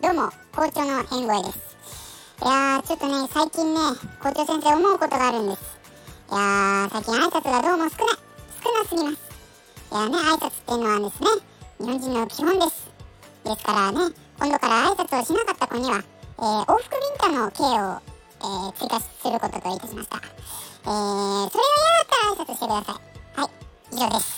どうも校長の変声です。いやーちょっとね最近ね校長先生思うことがあるんです。いやー最近挨拶がどうも少ない。少なすぎます。いやーね挨拶っていうのはですね日本人の基本です。ですからね今度から挨拶をしなかった子には、えー、往復ビンタの刑を、えー、追加することといたしました。えー、それが嫌だったら挨拶してください。はい以上です。